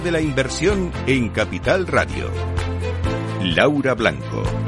De la Inversión en Capital Radio. Laura Blanco.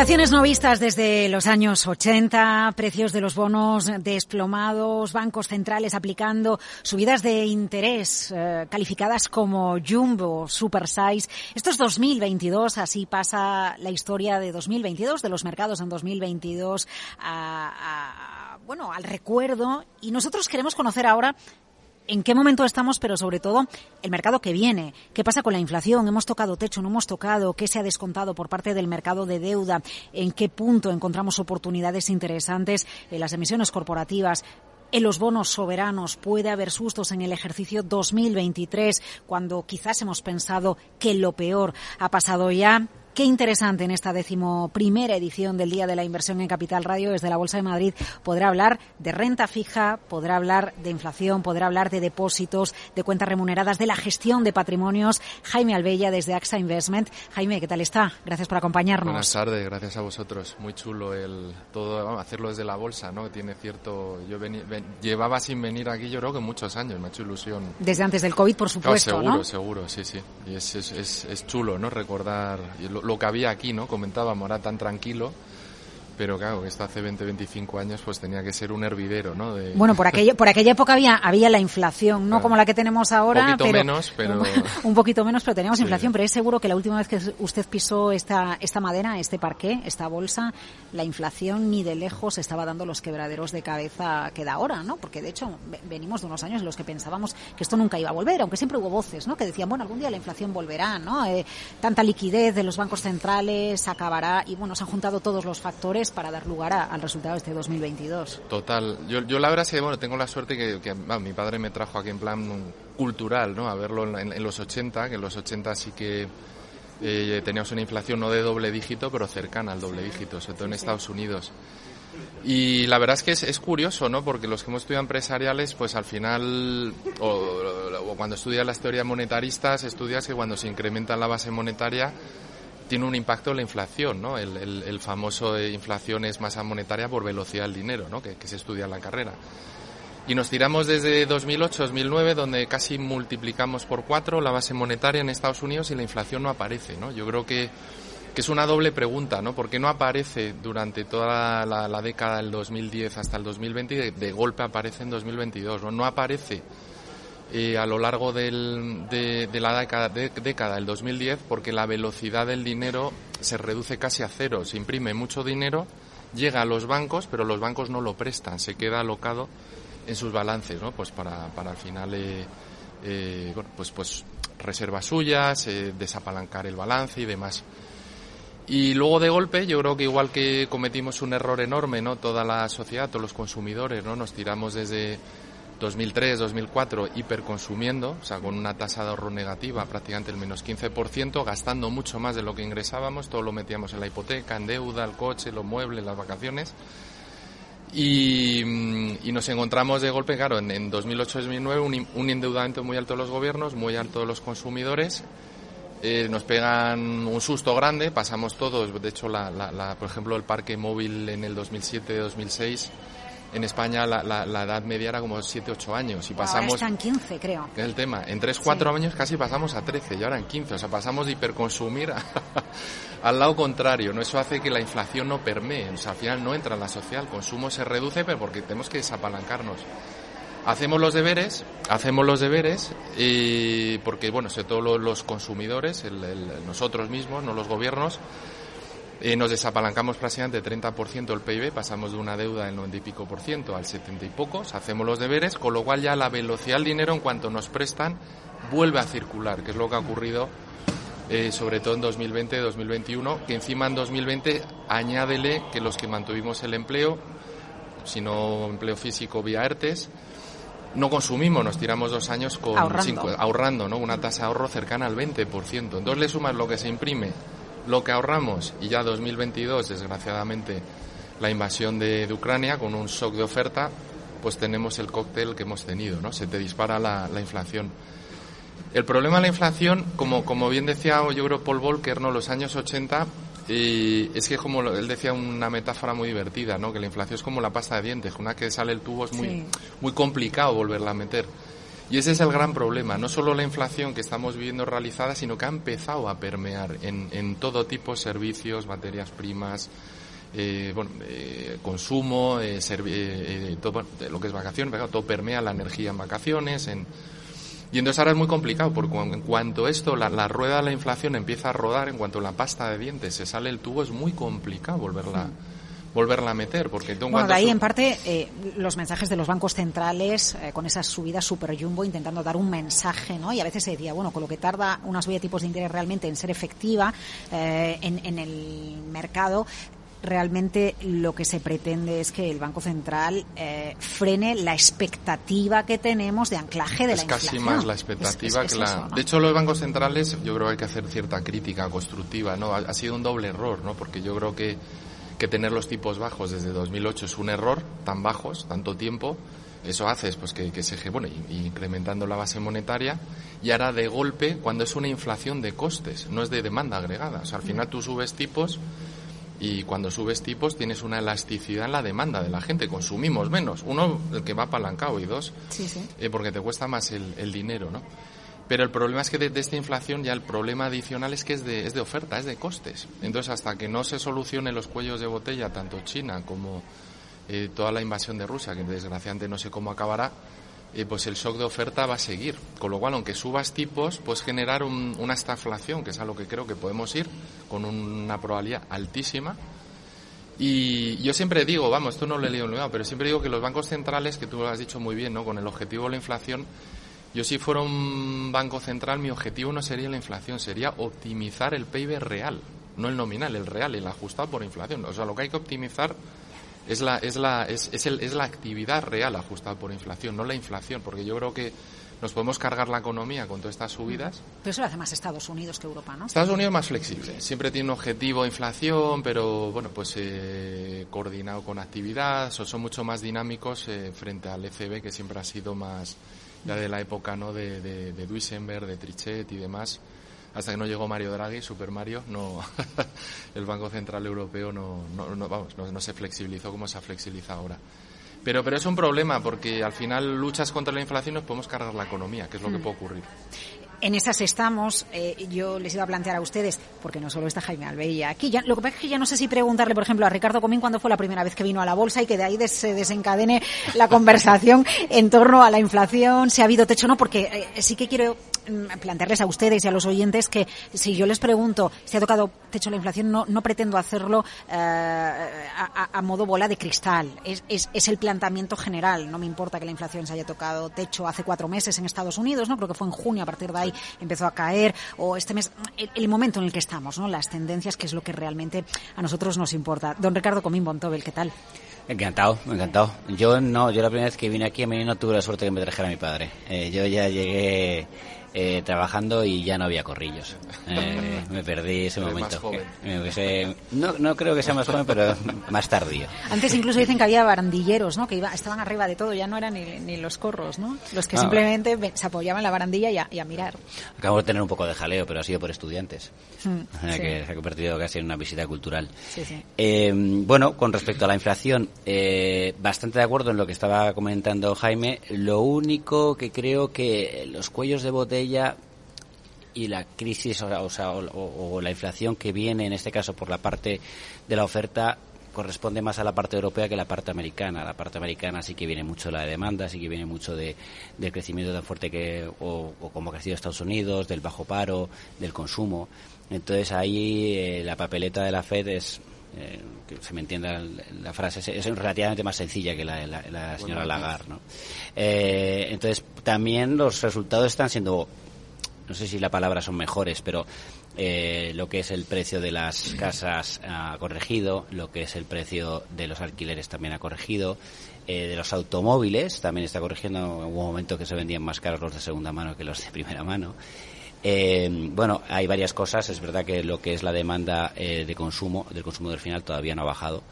Inflaciones no vistas desde los años 80, precios de los bonos desplomados, bancos centrales aplicando subidas de interés eh, calificadas como jumbo, super size. Esto es 2022, así pasa la historia de 2022, de los mercados en 2022 a, a, bueno, al recuerdo. Y nosotros queremos conocer ahora en qué momento estamos, pero sobre todo el mercado que viene. ¿Qué pasa con la inflación? ¿Hemos tocado techo? ¿No hemos tocado? ¿Qué se ha descontado por parte del mercado de deuda? ¿En qué punto encontramos oportunidades interesantes en las emisiones corporativas? en los bonos soberanos puede haber sustos en el ejercicio 2023 cuando quizás hemos pensado que lo peor ha pasado ya. Qué interesante en esta decimoprimera edición del Día de la Inversión en Capital Radio desde la Bolsa de Madrid podrá hablar de renta fija, podrá hablar de inflación, podrá hablar de depósitos, de cuentas remuneradas, de la gestión de patrimonios. Jaime Albella desde AXA Investment. Jaime, ¿qué tal está? Gracias por acompañarnos. Buenas tardes, gracias a vosotros. Muy chulo el todo vamos, hacerlo desde la bolsa, ¿no? Tiene cierto yo ven, llevaba sin venir aquí yo creo que muchos años, me ha hecho ilusión. Desde antes del COVID, por supuesto, no, seguro, ¿no? seguro, sí, sí. Y es, es, es, es chulo, ¿no? Recordar lo, lo que había aquí, ¿no? Comentábamos, era tan tranquilo pero claro, esto hace 20, 25 años pues tenía que ser un hervidero, ¿no? De... Bueno, por aquella, por aquella época había, había la inflación, no claro. como la que tenemos ahora, un poquito pero, menos, pero... un poquito menos, pero teníamos sí. inflación, pero es seguro que la última vez que usted pisó esta, esta madera, este parqué, esta bolsa, la inflación ni de lejos estaba dando los quebraderos de cabeza que da ahora, ¿no? Porque de hecho venimos de unos años en los que pensábamos que esto nunca iba a volver, aunque siempre hubo voces, ¿no? Que decían, bueno, algún día la inflación volverá, ¿no? Eh, tanta liquidez de los bancos centrales acabará y bueno, se han juntado todos los factores para dar lugar a, al resultado de este 2022. Total. Yo, yo la verdad es que, bueno, tengo la suerte que, que bueno, mi padre me trajo aquí en plan cultural, ¿no? A verlo en, en los 80, que en los 80 sí que eh, teníamos una inflación no de doble dígito, pero cercana al doble dígito, sobre todo en Estados Unidos. Y la verdad es que es, es, curioso, ¿no? Porque los que hemos estudiado empresariales, pues al final, o, o cuando estudias las teorías monetaristas, estudias que cuando se incrementa la base monetaria, tiene un impacto la inflación, ¿no? El, el, el famoso de inflación es masa monetaria por velocidad del dinero, ¿no? Que, se estudia en la carrera. Y nos tiramos desde 2008-2009, donde casi multiplicamos por cuatro la base monetaria en Estados Unidos y la inflación no aparece, ¿no? Yo creo que, que es una doble pregunta, ¿no? ¿Por qué no aparece durante toda la, la década del 2010 hasta el 2020 y de, de golpe aparece en 2022, ¿no? No aparece eh, a lo largo del, de, la década, de, década del 2010 porque la velocidad del dinero se reduce casi a cero. Se imprime mucho dinero, llega a los bancos, pero los bancos no lo prestan, se queda alocado en sus balances, ¿no? Pues para, para al final, eh, eh, bueno, pues, pues reservas suyas, desapalancar el balance y demás. Y luego de golpe, yo creo que igual que cometimos un error enorme, ¿no? Toda la sociedad, todos los consumidores, ¿no? Nos tiramos desde 2003, 2004 hiperconsumiendo, o sea, con una tasa de ahorro negativa, prácticamente el menos 15%, gastando mucho más de lo que ingresábamos, todo lo metíamos en la hipoteca, en deuda, el coche, los muebles, las vacaciones. Y, y nos encontramos de golpe, claro, en, en 2008-2009 un, un, endeudamiento muy alto de los gobiernos, muy alto de los consumidores. Eh, nos pegan un susto grande, pasamos todos, de hecho, la, la, la, por ejemplo, el parque móvil en el 2007-2006 en España la, la, la, edad media era como 7, 8 años y pasamos... Ahora están 15, creo. Es el tema. En 3, 4 sí. años casi pasamos a 13 y ahora en 15. O sea, pasamos de hiperconsumir a, al lado contrario. ¿no? Eso hace que la inflación no permee. O sea, al final no entra en la sociedad. El consumo se reduce, pero porque tenemos que desapalancarnos. Hacemos los deberes, hacemos los deberes, y porque, bueno, sobre todo los consumidores, el, el, nosotros mismos, no los gobiernos, eh, nos desapalancamos prácticamente 30% del PIB, pasamos de una deuda del 90 y pico por ciento al 70 y pocos, hacemos los deberes, con lo cual ya la velocidad del dinero en cuanto nos prestan vuelve a circular, que es lo que ha ocurrido eh, sobre todo en 2020-2021, que encima en 2020 añádele que los que mantuvimos el empleo, si no empleo físico vía ERTES, no consumimos, nos tiramos dos años con ahorrando, ¿no? una tasa de ahorro cercana al 20%. Entonces le sumas lo que se imprime, lo que ahorramos y ya 2022, desgraciadamente, la invasión de, Ucrania con un shock de oferta, pues tenemos el cóctel que hemos tenido, ¿no? Se te dispara la, inflación. El problema de la inflación, como, como bien decía yo creo Paul Volcker, ¿no? Los años 80 y es que como él decía una metáfora muy divertida, ¿no? Que la inflación es como la pasta de dientes, una que sale el tubo es muy muy complicado volverla a meter. Y ese es el gran problema, no solo la inflación que estamos viviendo realizada, sino que ha empezado a permear en, en todo tipo de servicios, materias primas, eh, bueno, eh, consumo, eh, eh todo lo que es vacaciones, todo permea la energía en vacaciones, en y entonces ahora es muy complicado, porque en cuanto esto, la, rueda de la inflación empieza a rodar, en cuanto la pasta de dientes se sale el tubo, es muy complicado volverla volverla a meter. Porque bueno, de ahí en parte eh, los mensajes de los bancos centrales eh, con esas subidas super jumbo intentando dar un mensaje, ¿no? Y a veces se decía, bueno, con lo que tarda una subida de tipos de interés realmente en ser efectiva eh, en, en, el mercado, realmente lo que se pretende es que el Banco Central eh, frene la expectativa que tenemos de anclaje de la inflación. Es casi más la expectativa que la... De hecho, los bancos centrales, yo creo que hay que hacer cierta crítica constructiva, ¿no? Ha, sido un doble error, ¿no? Porque yo creo que, que tener los tipos bajos desde 2008 es un error, tan bajos, tanto tiempo, eso hace pues que, que se bueno y, incrementando la base monetaria y ahora de golpe cuando es una inflación de costes no es de demanda agregada o sea al final tú subes tipos y cuando subes tipos tienes una elasticidad en la demanda de la gente, consumimos menos. Uno, el que va apalancado y dos, eh, porque te cuesta más el, dinero, ¿no? Pero el problema es que de, esta inflación ya el problema adicional es que es de, es de oferta, es de costes. Entonces, hasta que no se solucione los cuellos de botella, tanto China como eh, toda la invasión de Rusia, que desgraciadamente no sé cómo acabará, eh, pues el shock de oferta va a seguir. Con lo cual, aunque subas tipos, puedes generar una estaflación, que es a lo que creo que podemos ir, con una probabilidad altísima. Y yo siempre digo, vamos, esto no lo he leído en pero siempre digo que los bancos centrales, que tú lo has dicho muy bien, ¿no? Con el objetivo de la inflación, yo si fuera un banco central, mi objetivo no sería la inflación, sería optimizar el PIB real, no el nominal, el real, el ajustado por inflación. O sea, lo que hay que optimizar es la, es la, es, es, el, es la actividad real ajustada por inflación, no la inflación, porque yo creo que nos podemos cargar la economía con todas estas subidas. Pero eso lo hace más Estados Unidos que Europa, ¿no? Estados Unidos más flexible. Siempre tiene un objetivo de inflación, pero bueno, pues eh, coordinado con actividad. son mucho más dinámicos eh, frente al ECB, que siempre ha sido más ya de la época ¿no? de, de, de Duisenberg, de Trichet y demás hasta que no llegó Mario Draghi, Super Mario, no, el Banco Central Europeo no, no, vamos, no, se flexibilizó como se ha flexibilizado ahora. Pero, pero es un problema porque al final luchas contra la inflación y nos podemos cargar la economía, que es lo que mm. puede ocurrir. En esas estamos. Eh, yo les iba a plantear a ustedes, porque no solo está Jaime Albeilla aquí. Ya, lo que pasa es que ya no sé si preguntarle, por ejemplo, a Ricardo Comín cuándo fue la primera vez que vino a la bolsa y que de ahí se desencadene la conversación en torno a la inflación, si ha habido techo o no, porque eh, sí que quiero plantearles a ustedes y a los oyentes que si yo les pregunto si ha tocado techo la inflación, no, no pretendo hacerlo eh, a, modo bola de cristal. Es, es, es el planteamiento general. No me importa que la inflación se haya tocado techo hace cuatro meses en Estados Unidos, ¿no? Creo que fue en junio a partir de ahí empezó a caer, o este mes, el, momento en el que estamos, ¿no? Las tendencias, que es lo que realmente a nosotros nos importa. Don Ricardo Comín Bontobel, ¿qué tal? Encantado, encantado. Yo no, yo la primera vez que vine aquí a mí no tuve la suerte que me trajera mi padre. Eh, yo ya llegué eh, trabajando y ya no había corrillos. Eh, me perdí ese momento. no, no creo que sea más joven, pero más tardío. Antes incluso dicen que había barandilleros, ¿no? Que iba, estaban arriba de todo, ya no eran ni, los corros, ¿no? Los que ah. simplemente se apoyaban en la barandilla y a, mirar. Acabo de tener un poco de jaleo, pero ha sido por estudiantes. Mm, que se ha convertido casi en una visita cultural. Eh, bueno, con respecto a la inflación, bastante de acuerdo en lo que estaba comentando Jaime. Lo único que creo que los cuellos de botella ella y la crisis o, la inflación que viene, en este caso por la parte de la oferta, corresponde más a la parte europea que a la parte americana. La parte americana sí que viene mucho la demanda, sí que viene mucho de, del crecimiento tan fuerte que, o, como ha crecido Estados Unidos, del bajo paro, del consumo. Entonces ahí eh, la papeleta de la Fed es, eh, que se me entienda la frase, es, relativamente más sencilla que la de la, señora Lagarde. ¿no? Eh, entonces también los resultados están siendo no sé si la palabra son mejores, pero eh, lo que es el precio de las casas ha corregido, lo que es el precio de los alquileres también ha corregido, eh, de los automóviles también está corrigiendo. Hubo un momento que se vendían más caros los de segunda mano que los de primera mano. Eh, bueno, hay varias cosas. Es verdad que lo que es la demanda eh, de consumo, del consumo del final, todavía no ha bajado.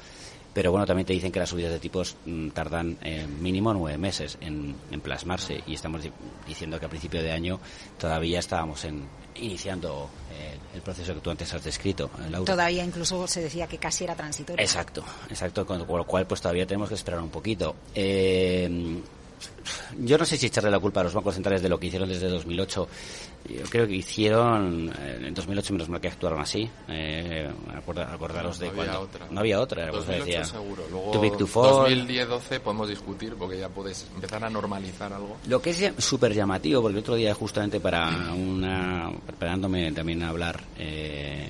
Pero bueno, también te dicen que las subidas de tipos mm, tardan eh, mínimo nueve meses en, plasmarse y estamos diciendo que a principio de año todavía estábamos en, iniciando el proceso que tú antes has descrito. Todavía incluso se decía que casi era transitorio. Exacto, exacto, con, lo cual pues todavía tenemos que esperar un poquito. Eh, yo no sé si echarle la culpa a los bancos centrales de lo que hicieron desde 2008. Yo creo que hicieron, eh, en 2008 menos mal que actuaron así. Eh, acordaros de cuando. No había otra. 2008 decía, seguro. Luego, 2010-12 podemos discutir porque ya puedes empezar a normalizar algo. Lo que es súper llamativo, porque el otro día justamente para una, preparándome también a hablar, eh,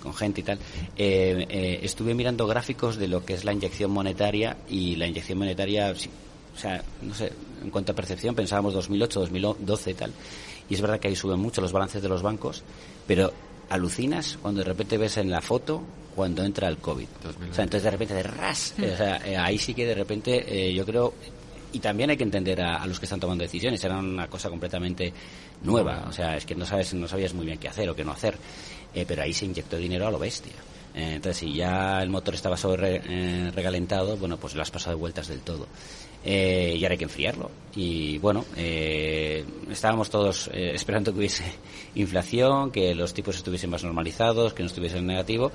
con gente y tal, eh, eh, estuve mirando gráficos de lo que es la inyección monetaria y la inyección monetaria o sea, no sé, en cuanto a percepción pensábamos 2008, 2012 y tal. Y es verdad que ahí suben mucho los balances de los bancos, pero alucinas cuando de repente ves en la foto cuando entra el COVID. O sea, entonces de repente de ras. O sea, eh, ahí sí que de repente eh, yo creo y también hay que entender a, los que están tomando decisiones. Era una cosa completamente nueva. O sea, es que no sabes, no sabías muy bien qué hacer o qué no hacer. Eh, pero ahí se inyectó dinero a lo bestia. entonces, si ya el motor estaba sobre regalentado, bueno, pues lo has pasado de vueltas del todo eh, y ahora hay que enfriarlo. Y bueno, eh, estábamos todos eh, esperando que hubiese inflación, que los tipos estuviesen más normalizados, que no estuviesen negativo.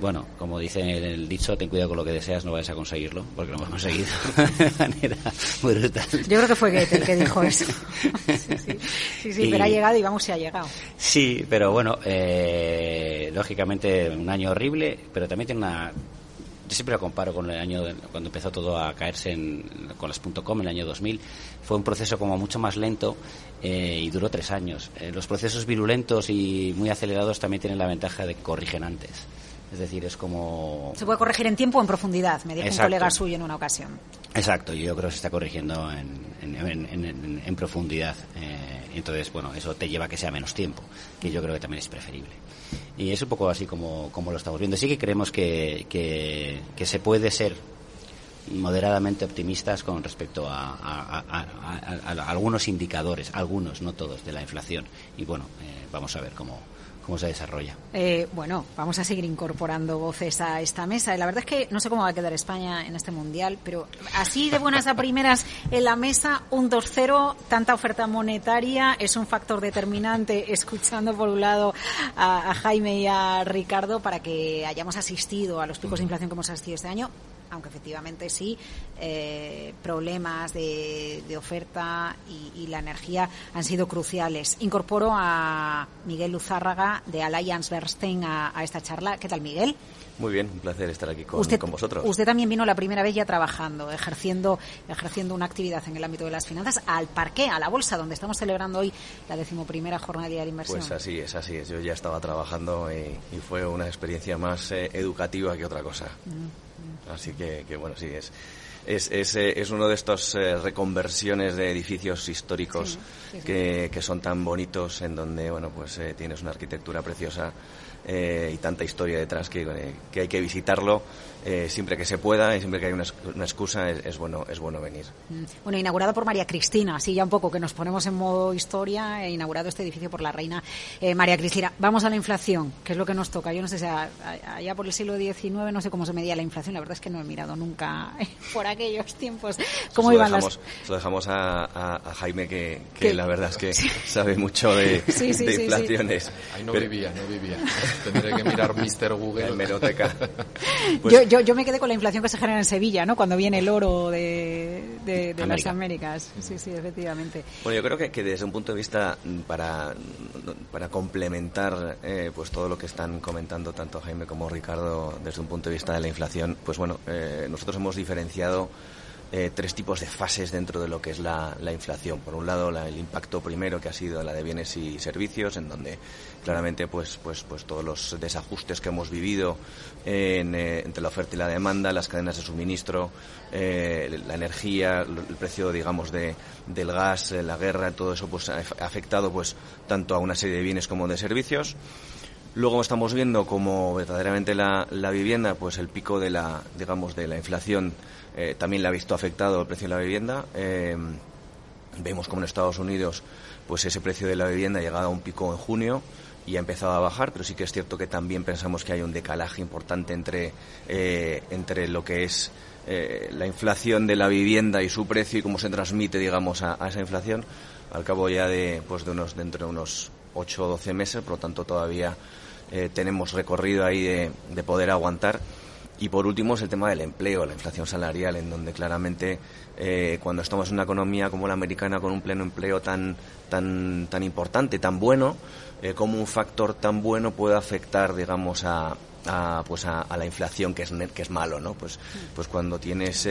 Bueno, como dice el dicho, ten cuidado con lo que deseas, no vayas a conseguirlo, porque lo hemos conseguido de manera brutal. Yo creo que fue Goethe el que dijo eso. sí, sí, pero ha llegado y vamos, se ha llegado. Sí, pero bueno, eh, lógicamente un año horrible, pero también tiene una siempre lo comparo con el año cuando empezó todo a caerse con las .com en el año 2000. Fue un proceso como mucho más lento eh, y duró tres años. Eh, los procesos virulentos y muy acelerados también tienen la ventaja de que corrigen antes. Es decir, es como... Se puede corregir en tiempo o en profundidad, me dijo un colega suyo en una ocasión. Exacto, yo creo que se está corrigiendo en, en, profundidad. Eh, entonces, bueno, eso te lleva a que sea menos tiempo, que yo creo que también es preferible. Y es un poco así como, como lo estamos viendo. Sí que creemos que, que, se puede ser moderadamente optimistas con respecto a, algunos indicadores, algunos, no todos, de la inflación. Y bueno, eh, vamos a ver cómo, cómo se desarrolla. Eh, bueno, vamos a seguir incorporando voces a esta mesa. La verdad es que no sé cómo va a quedar España en este mundial, pero así de buenas a primeras en la mesa, un 2-0, tanta oferta monetaria es un factor determinante, escuchando por un lado a, Jaime y a Ricardo para que hayamos asistido a los picos de inflación que hemos asistido este año aunque efectivamente sí, eh, problemas de, oferta y, la energía han sido cruciales. Incorporo a Miguel Luzárraga de Alliance Bernstein a, esta charla. ¿Qué tal, Miguel? Muy bien, un placer estar aquí con, vosotros. Usted también vino la primera vez ya trabajando, ejerciendo, ejerciendo una actividad en el ámbito de las finanzas al parque, a la bolsa, donde estamos celebrando hoy la decimoprimera jornada de inversión. Pues así es, así es. Yo ya estaba trabajando y, fue una experiencia más eh, educativa que otra cosa. Así que, bueno, sí, es, es, es, eh, es uno de estos eh, reconversiones de edificios históricos Que, que, son tan bonitos, en donde, bueno, pues eh, tienes una arquitectura preciosa eh, y tanta historia detrás que, que hay que visitarlo eh, siempre que se pueda y siempre que hay una, excusa es, bueno es bueno venir. Mm. Bueno, inaugurado por María Cristina, así ya un poco que nos ponemos en modo historia, he inaugurado este edificio por la reina eh, María Cristina. Vamos a la inflación, que es lo que nos toca. Yo no sé si allá por el siglo XIX no sé cómo se medía la inflación, la verdad es que no he mirado nunca por aquellos tiempos cómo iban dejamos, las... Lo dejamos a, Jaime que, la verdad es que sabe mucho de, inflaciones. Ahí no vivía, no vivía. Tendré que mirar Mr. Google. Pues yo, yo, me quedé con la inflación que se genera en Sevilla, ¿no? Cuando viene el oro de, de, las Américas. Sí, sí, efectivamente. Bueno, yo creo que, que desde un punto de vista mm, para, para complementar eh, pues todo lo que están comentando tanto Jaime como Ricardo desde un punto de vista de la inflación, pues bueno, eh, nosotros hemos diferenciado eh, tres tipos de fases dentro de lo que es la, inflación. Por un lado, el impacto primero que ha sido la de bienes y servicios, en donde claramente pues, pues, pues todos los desajustes que hemos vivido eh, entre la oferta y la demanda, las cadenas de suministro, eh, la energía, el precio, digamos, de, del gas, la guerra, todo eso pues ha afectado pues tanto a una serie de bienes como de servicios. Luego estamos viendo como verdaderamente la, la vivienda, pues el pico de la, digamos, de la inflación eh, también le ha visto afectado el precio de la vivienda. Eh, vemos como en Estados Unidos, pues ese precio de la vivienda ha llegado a un pico en junio y ha empezado a bajar, pero sí que es cierto que también pensamos que hay un decalaje importante entre, eh, entre lo que es la inflación de la vivienda y su precio y cómo se transmite, digamos, a, esa inflación al cabo ya de, pues de unos, dentro de unos 8 o 12 meses, por lo tanto todavía eh, tenemos recorrido ahí de, poder aguantar. Y por último es el tema del empleo, la inflación salarial, en donde claramente eh, cuando estamos en una economía como la americana con un pleno empleo tan, tan, tan importante, tan bueno, eh, como un factor tan bueno puede afectar, digamos, a, pues a, la inflación que es que es malo no pues pues cuando tienes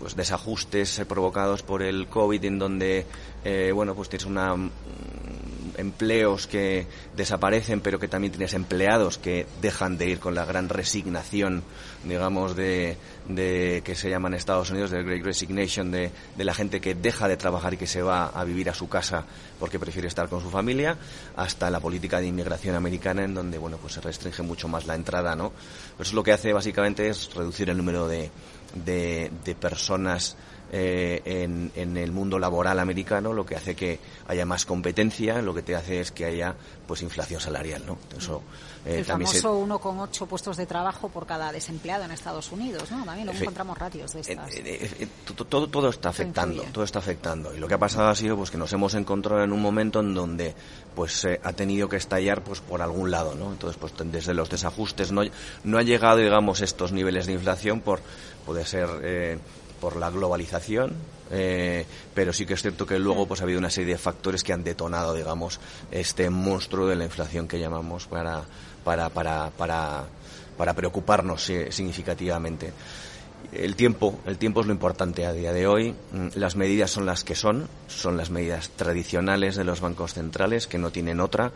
pues desajustes provocados por el covid en donde bueno pues tienes una empleos que desaparecen, pero que también tienes empleados que dejan de ir con la gran resignación, digamos, de, de que se llama en Estados Unidos, del Great Resignation, de, de, la gente que deja de trabajar y que se va a vivir a su casa porque prefiere estar con su familia, hasta la política de inmigración americana, en donde, bueno, pues se restringe mucho más la entrada, ¿no? Pues eso lo que hace básicamente es reducir el número de, de personas eh, en, en, el mundo laboral americano, lo que hace que haya más competencia, lo que te hace es que haya pues inflación salarial, ¿no? Eso, eh, el famoso 1,8 puestos de trabajo por cada desempleado en Estados Unidos, ¿no? También lo encontramos ratios de estas. Eh, todo, todo está afectando, todo está afectando. Y lo que ha pasado ha sido pues que nos hemos encontrado en un momento en donde pues ha tenido que estallar pues por algún lado, ¿no? Entonces pues desde los desajustes no, no ha llegado digamos estos niveles de inflación por puede ser por la globalización, eh, pero sí que es cierto que luego pues ha habido una serie de factores que han detonado, digamos, este monstruo de la inflación que llamamos para, para, para, para, preocuparnos eh, significativamente. El tiempo, el tiempo es lo importante a día de hoy. Mm, las medidas son las que son, son las medidas tradicionales de los bancos centrales que no tienen otra,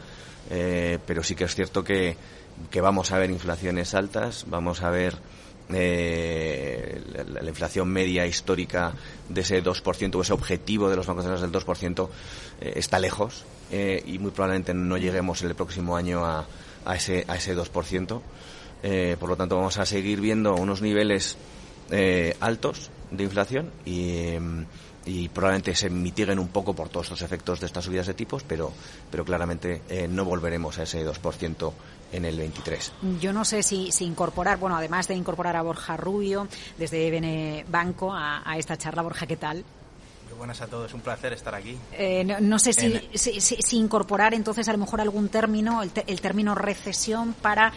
eh, pero sí que es cierto que, que vamos a ver inflaciones altas, vamos a ver eh, la, inflación media histórica de ese 2%, o ese objetivo de los bancos centrales del 2%, eh, está lejos eh, y muy probablemente no lleguemos el próximo año a, ese, a ese 2%. Eh, por lo tanto, vamos a seguir viendo unos niveles altos de inflación y, y probablemente se mitiguen un poco por todos los efectos de estas subidas de tipos, pero, pero claramente no volveremos a ese 2% en el 23. Yo no sé si, si, incorporar, bueno, además de incorporar a Borja Rubio desde Bene Banco a, esta charla, Borja, ¿qué tal? Muy buenas a todos, un placer estar aquí. Eh, no, sé si, si, incorporar entonces a lo mejor algún término, el, el término recesión, para,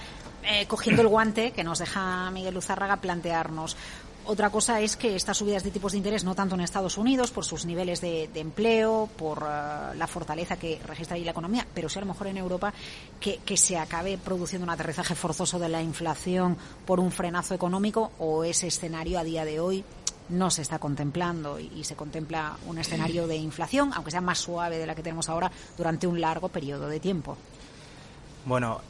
eh, cogiendo el guante que nos deja Miguel Luzárraga, plantearnos otra cosa es que estas subidas de tipos de interés, no tanto en Estados Unidos, por sus niveles de, empleo, por eh, la fortaleza que registra ahí la economía, pero sí a lo mejor en Europa, que, se acabe produciendo un aterrizaje forzoso de la inflación por un frenazo económico o ese escenario a día de hoy no se está contemplando y, se contempla un escenario de inflación, aunque sea más suave de la que tenemos ahora, durante un largo periodo de tiempo. Bueno,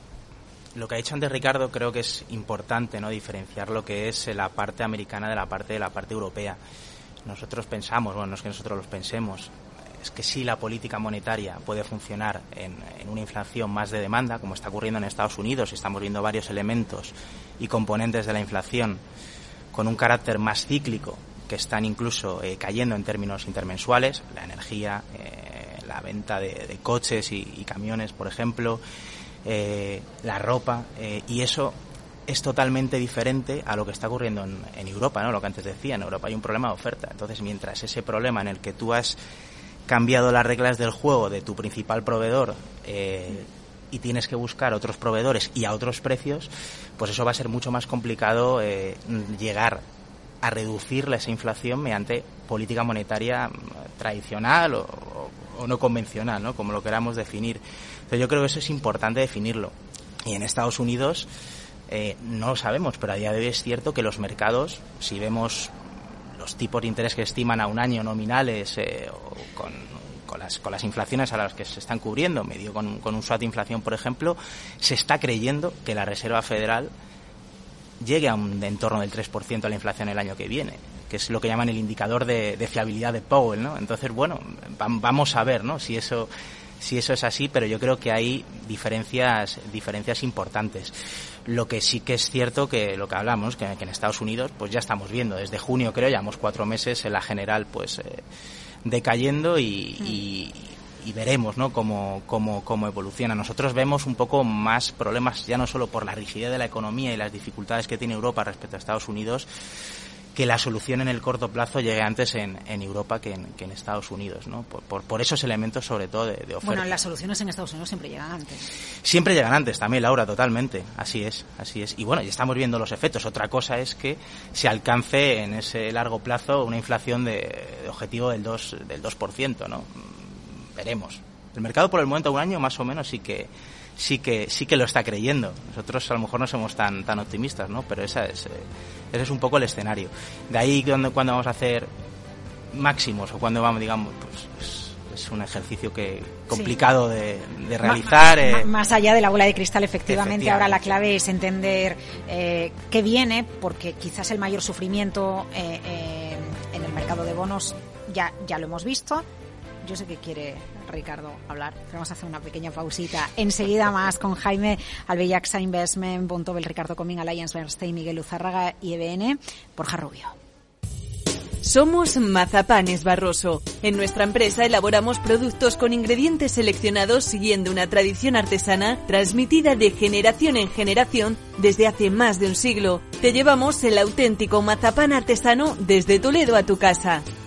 lo que ha dicho antes Ricardo creo que es importante no diferenciar lo que es la parte americana de la parte de la parte europea. Nosotros pensamos, bueno, no es que nosotros los pensemos, es que si la política monetaria puede funcionar en, una inflación más de demanda, como está ocurriendo en Estados Unidos, y estamos viendo varios elementos y componentes de la inflación con un carácter más cíclico, que están incluso eh, cayendo en términos intermensuales, la energía, eh, la venta de, coches y, camiones, por ejemplo, eh, la ropa, eh, y eso es totalmente diferente a lo que está ocurriendo en, Europa, ¿no? Lo que antes decía, en Europa hay un problema de oferta. Entonces, mientras ese problema en el que tú has cambiado las reglas del juego de tu principal proveedor eh, y tienes que buscar otros proveedores y a otros precios, pues eso va a ser mucho más complicado llegar a reducir esa inflación mediante política monetaria tradicional o, o no convencional, ¿no? Como lo queramos definir. Pero yo creo que eso es importante definirlo. Y en Estados Unidos eh, no lo sabemos, pero a día de hoy es cierto que los mercados, si vemos los tipos de interés que estiman a un año nominales eh, o con, con, las, con las inflaciones a las que se están cubriendo, medio con, con un SWAT de inflación, por ejemplo, se está creyendo que la Reserva Federal llegue a un entorno del 3% a la inflación el año que viene, que es lo que llaman el indicador de, de fiabilidad de Powell, ¿no? Entonces, bueno, vamos a ver, ¿no? Si eso si eso es así, pero yo creo que hay diferencias diferencias importantes. Lo que sí que es cierto que lo que hablamos, que, en Estados Unidos, pues ya estamos viendo desde junio, creo, llevamos cuatro meses en la general, pues eh, decayendo y, y veremos ¿no? cómo, cómo, cómo evoluciona. Nosotros vemos un poco más problemas ya no solo por la rigidez de la economía y las dificultades que tiene Europa respecto a Estados Unidos, que la solución en el corto plazo llegue antes en, en Europa que en, que en, Estados Unidos, ¿no? Por, por, por, esos elementos sobre todo de, de, oferta. Bueno, las soluciones en Estados Unidos siempre llegan antes. Siempre llegan antes también, Laura, totalmente. Así es, así es. Y bueno, ya estamos viendo los efectos. Otra cosa es que se alcance en ese largo plazo una inflación de, de objetivo del 2, del 2%, ¿no? Veremos. El mercado por el momento un año más o menos sí que sí que sí que lo está creyendo. Nosotros a lo mejor no somos tan tan optimistas, ¿no? Pero esa es eh, ese es un poco el escenario. De ahí cuando, cuando vamos a hacer máximos o cuando vamos, digamos, pues es, un ejercicio que complicado sí. de, de, realizar. Más, eh. más, allá de la bola de cristal, efectivamente, efectivamente. ahora la clave es entender eh, qué viene, porque quizás el mayor sufrimiento eh, en el mercado de bonos ya, ya lo hemos visto. Yo sé que quiere Ricardo hablar. Vamos a hacer una pequeña pausita. Enseguida más con Jaime Albellaxa Investment, Bontobel, Ricardo Comín, Alliance Bernstein, Miguel Uzárraga y EBN, Borja Rubio. Somos Mazapanes Barroso. En nuestra empresa elaboramos productos con ingredientes seleccionados siguiendo una tradición artesana transmitida de generación en generación desde hace más de un siglo. Te llevamos el auténtico mazapán artesano desde Toledo a tu casa.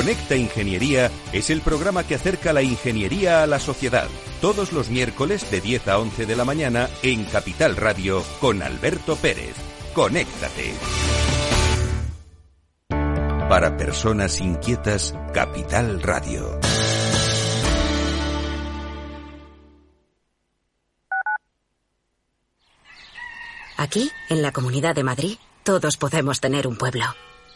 Conecta Ingeniería es el programa que acerca la ingeniería a la sociedad. Todos los miércoles de 10 a 11 de la mañana en Capital Radio con Alberto Pérez. Conéctate. Para personas inquietas, Capital Radio. Aquí, en la Comunidad de Madrid, todos podemos tener un pueblo.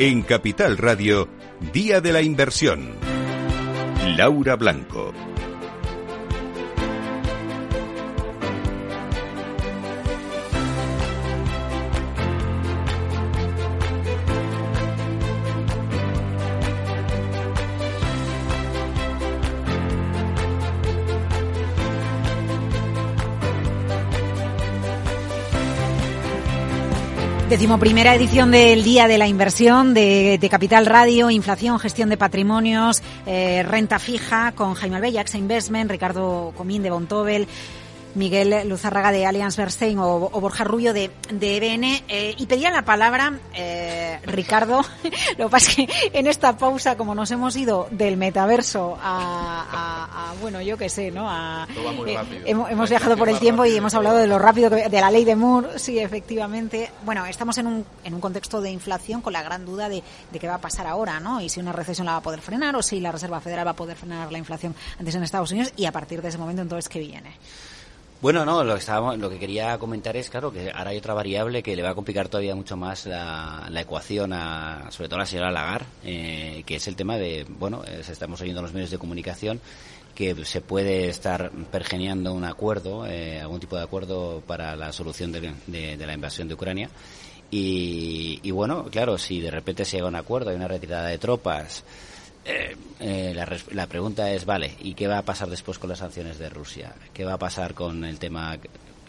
En Capital Radio, Día de la Inversión. Laura Blanco. Decimoprimera edición del Día de la Inversión de, Capital Radio, inflación, gestión de patrimonios, eh, renta fija con Jaime Albeyax Investment, Ricardo Comín de Bontobel. Miguel Luzárraga de Allianz Bernstein o, Borja Rubio de, de EBN. Eh, y pedía la palabra, eh, Ricardo, lo que pasa es que en esta pausa, como nos hemos ido del metaverso a, bueno, yo qué sé, ¿no? A, eh, hemos, viajado por el tiempo y hemos hablado de lo rápido, de la ley de Moore, sí, efectivamente. Bueno, estamos en un, en un contexto de inflación con la gran duda de, de qué va a pasar ahora, ¿no? Y si una recesión la va a poder frenar o si la Reserva Federal va a poder frenar la inflación antes en Estados Unidos y a partir de ese momento entonces qué viene. Bueno, no, lo que, estábamos, lo que quería comentar es, claro, que ahora hay otra variable que le va a complicar todavía mucho más la, ecuación, a, sobre todo a la señora Lagar, eh, que es el tema de, bueno, estamos oyendo en los medios de comunicación que se puede estar pergeneando un acuerdo, eh, algún tipo de acuerdo para la solución de, la invasión de Ucrania. Y, y, bueno, claro, si de repente se llega a un acuerdo, hay una retirada de tropas, eh, eh, la, la, pregunta es, vale, ¿y qué va a pasar después con las sanciones de Rusia? ¿Qué va a pasar con el tema,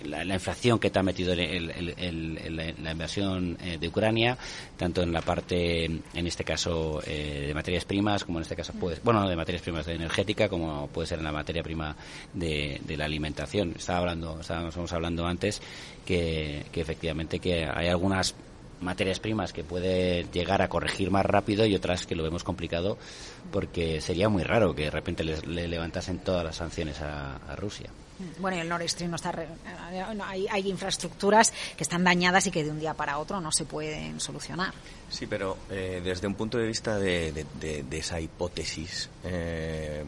la, inflación que te ha metido el, la invasión eh, de Ucrania, tanto en la parte, en este caso, de materias primas, como en este caso, pues, bueno, de materias primas de energética, como puede ser en la materia prima de, la alimentación? Estaba hablando, estábamos hablando antes que, que efectivamente que hay algunas materias primas que puede llegar a corregir más rápido y otras que lo vemos complicado porque sería muy raro que de repente le, levantasen todas las sanciones a, Rusia. Bueno, y el Nord Stream no está. hay, hay, infraestructuras que están dañadas y que de un día para otro no se pueden solucionar. Sí, pero eh, desde un punto de vista de, esa hipótesis, eh,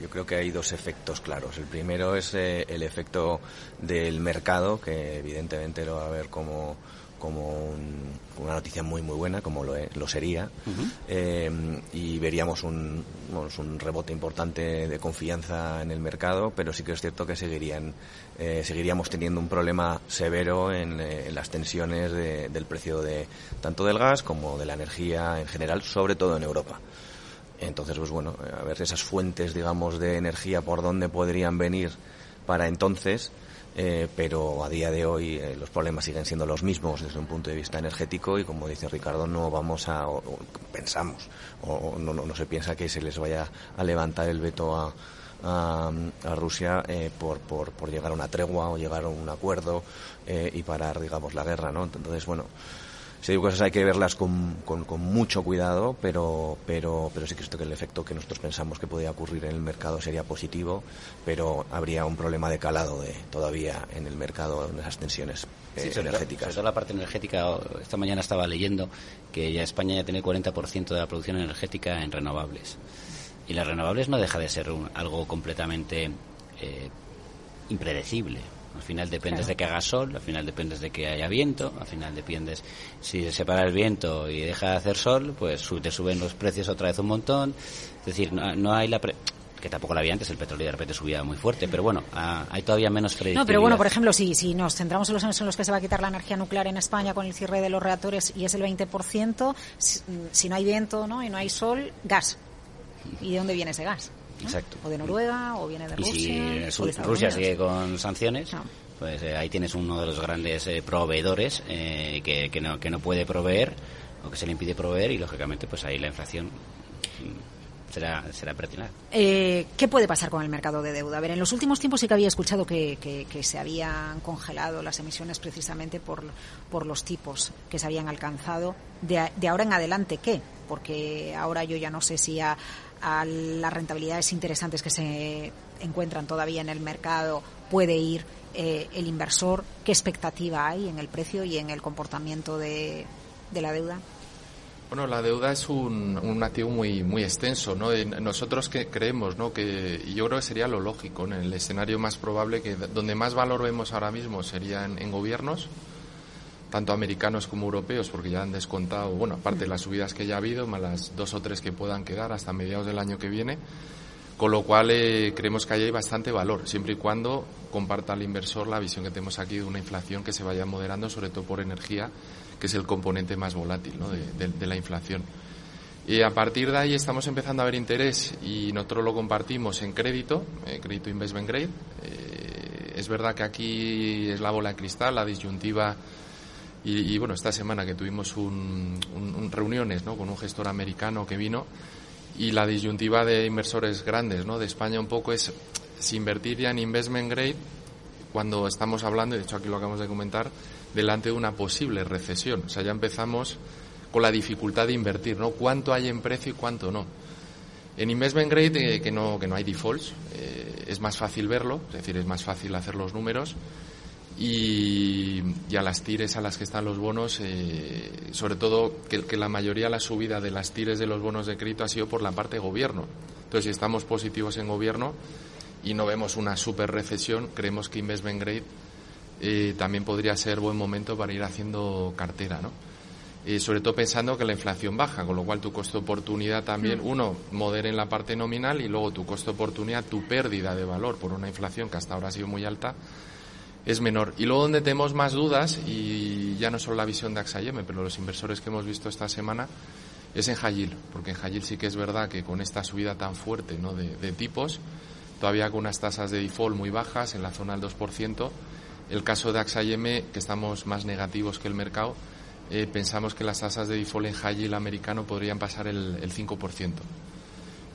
yo creo que hay dos efectos claros. El primero es eh, el efecto del mercado, que evidentemente lo va a ver como como una noticia muy muy buena, como lo, lo sería, eh, y veríamos un, un, rebote importante de confianza en el mercado, pero sí que es cierto que seguirían, eh, seguiríamos teniendo un problema severo en, eh, las tensiones del precio de tanto del gas como de la energía en general, sobre todo en Europa. Entonces, pues bueno, a ver esas fuentes, digamos, de energía por dónde podrían venir para entonces eh, pero a día de hoy eh, los problemas siguen siendo los mismos desde un punto de vista energético y como dice Ricardo no vamos a pensamos o, no, no, se piensa que se les vaya a levantar el veto a, a, Rusia eh, por, por, por, llegar a una tregua o llegar a un acuerdo y parar digamos la guerra no entonces bueno si digo cosas hay que verlas con, con, mucho cuidado, pero, pero, pero sí que esto que el efecto que nosotros pensamos que podría ocurrir en el mercado sería positivo, pero habría un problema de calado de, todavía en el mercado en esas tensiones eh, energéticas. Sobre todo la parte energética, esta mañana estaba leyendo que ya España ya tiene 40% de la producción energética en renovables. Y las renovables no deja de ser algo completamente eh, impredecible al final dependes de que haga sol, al final dependes de que haya viento, al final dependes si se separa el viento y deja de hacer sol, pues te suben los precios otra vez un montón. Es decir, no, hay la que tampoco la había antes, el petróleo de repente subía muy fuerte, pero bueno, ah, hay todavía menos No, pero bueno, por ejemplo, si, si nos centramos en los años en los que se va a quitar la energía nuclear en España con el cierre de los reactores y es el 20%, si, si no hay viento ¿no? y no hay sol, gas. ¿Y de dónde viene ese gas? Exacto. O de Noruega, o viene de Rusia. Y si Rusia sigue con sanciones, pues eh, ahí tienes uno de los grandes eh, proveedores eh, que, que, no, que no puede proveer o que se le impide proveer y lógicamente pues ahí la inflación será, será pertinente. Eh, ¿Qué puede pasar con el mercado de deuda? A ver, en los últimos tiempos sí que había escuchado que, que, se habían congelado las emisiones precisamente por, por los tipos que se habían alcanzado. De, de ahora en adelante, ¿qué? Porque ahora yo ya no sé si a, a las rentabilidades interesantes que se encuentran todavía en el mercado puede ir eh, el inversor, qué expectativa hay en el precio y en el comportamiento de, la deuda. Bueno, la deuda es un, un, activo muy muy extenso, ¿no? Nosotros que creemos, ¿no? Que yo creo que sería lo lógico, en el escenario más probable que donde más valor vemos ahora mismo sería en, gobiernos, tanto americanos como europeos, porque ya han descontado, bueno, aparte de las subidas que ya ha habido, más las dos o tres que puedan quedar hasta mediados del año que viene, con lo cual eh, creemos que ahí hay bastante valor, siempre y cuando comparta el inversor la visión que tenemos aquí de una inflación que se vaya moderando, sobre todo por energía, que es el componente más volátil de, la inflación. Y a partir de ahí estamos empezando a ver interés y nosotros lo compartimos en crédito, eh, crédito investment grade. Eh, es verdad que aquí es la bola de cristal, la disyuntiva. Y, bueno, esta semana que tuvimos un, reuniones con un gestor americano que vino y la disyuntiva de inversores grandes ¿no? de España un poco es si invertir ya en investment grade cuando estamos hablando, y de hecho aquí lo acabamos de comentar, delante de una posible recesión. O sea, ya empezamos con la dificultad de invertir, ¿no? ¿Cuánto hay en precio y cuánto no? En investment grade, eh, que, no, que no hay defaults, eh, es más fácil verlo, es decir, es más fácil hacer los números y, a las tires a las que están los bonos, eh, sobre todo que, que, la mayoría de la subida de las tires de los bonos de crédito ha sido por la parte de gobierno. Entonces, si estamos positivos en gobierno y no vemos una super recesión, creemos que Investment Grade eh, también podría ser buen momento para ir haciendo cartera, ¿no? Eh, sobre todo pensando que la inflación baja, con lo cual tu costo de oportunidad también, mm. uno, modere en la parte nominal y luego tu costo de oportunidad, tu pérdida de valor por una inflación que hasta ahora ha sido muy alta, es menor. Y luego donde tenemos más dudas, y ya no solo la visión de AXA pero los inversores que hemos visto esta semana, es en Hayil, porque en Hayil sí que es verdad que con esta subida tan fuerte ¿no? de, tipos, todavía con unas tasas de default muy bajas, en la zona del 2%, el caso de AXA que estamos más negativos que el mercado, eh, pensamos que las tasas de default en Hayil americano podrían pasar el, el 5%.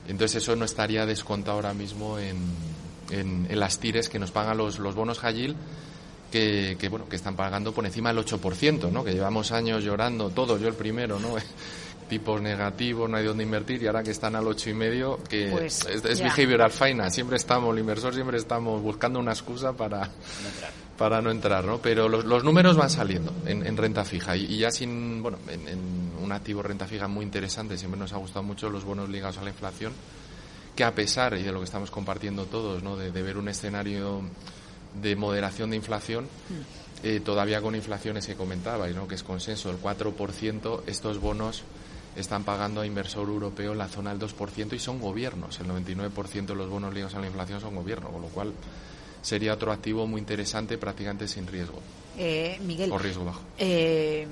Entonces eso no estaría descontado ahora mismo en, en, las tires que nos pagan los, los bonos Hayil, que, que, bueno, que están pagando por encima del 8%, ¿no? Que llevamos años llorando, todos, yo el primero, ¿no? tipos negativos, no hay dónde invertir y ahora que están al ocho y medio, que pues, es, es behavioral finance, siempre estamos, el inversor siempre estamos buscando una excusa para no entrar, para no entrar ¿no? Pero los, los números van saliendo en, renta fija y, ya sin, bueno, en, un activo renta fija muy interesante, siempre nos ha gustado mucho los bonos ligados a la inflación, que a pesar y de lo que estamos compartiendo todos, ¿no? de, ver un escenario de moderación de inflación, mm. eh, todavía con inflaciones que comentabais, ¿no? que es consenso, el 4%, estos bonos están pagando a inversor europeo en la zona del 2% y son gobiernos. El 99% de los bonos ligados a la inflación son gobiernos, con lo cual sería otro activo muy interesante, prácticamente sin riesgo. Eh, Miguel. O riesgo bajo. Eh,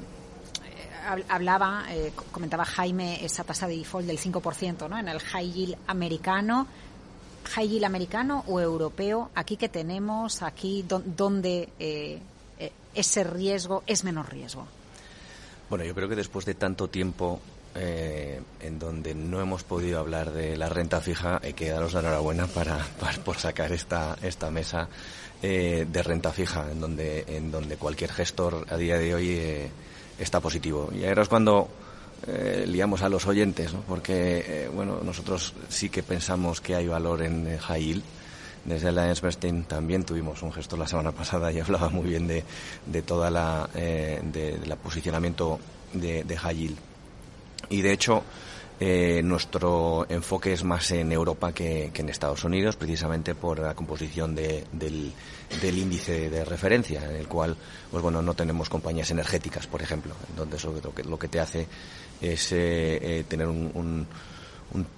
hablaba, eh, comentaba Jaime, esa tasa de default del 5%, ¿no? En el high yield americano, high yield americano o europeo, aquí que tenemos, aquí donde eh, eh, ese riesgo es menos riesgo. Bueno, yo creo que después de tanto tiempo en donde no hemos podido hablar de la renta fija, hay que daros la enhorabuena para, por sacar esta, esta mesa de renta fija, en donde, en donde cualquier gestor a día de hoy está positivo. Y ahora es cuando eh, liamos a los oyentes, ¿no? porque eh, bueno, nosotros sí que pensamos que hay valor en high Desde la Bernstein también tuvimos un gestor la semana pasada y hablaba muy bien de, de toda la eh, de, la posicionamiento de, de high Y de hecho, eh, nuestro enfoque es más en Europa que, en Estados Unidos, precisamente por la composición del, del, índice de referencia, en el cual, pues bueno, no tenemos compañías energéticas, por ejemplo, eso lo que, lo que te hace es eh, eh, tener un,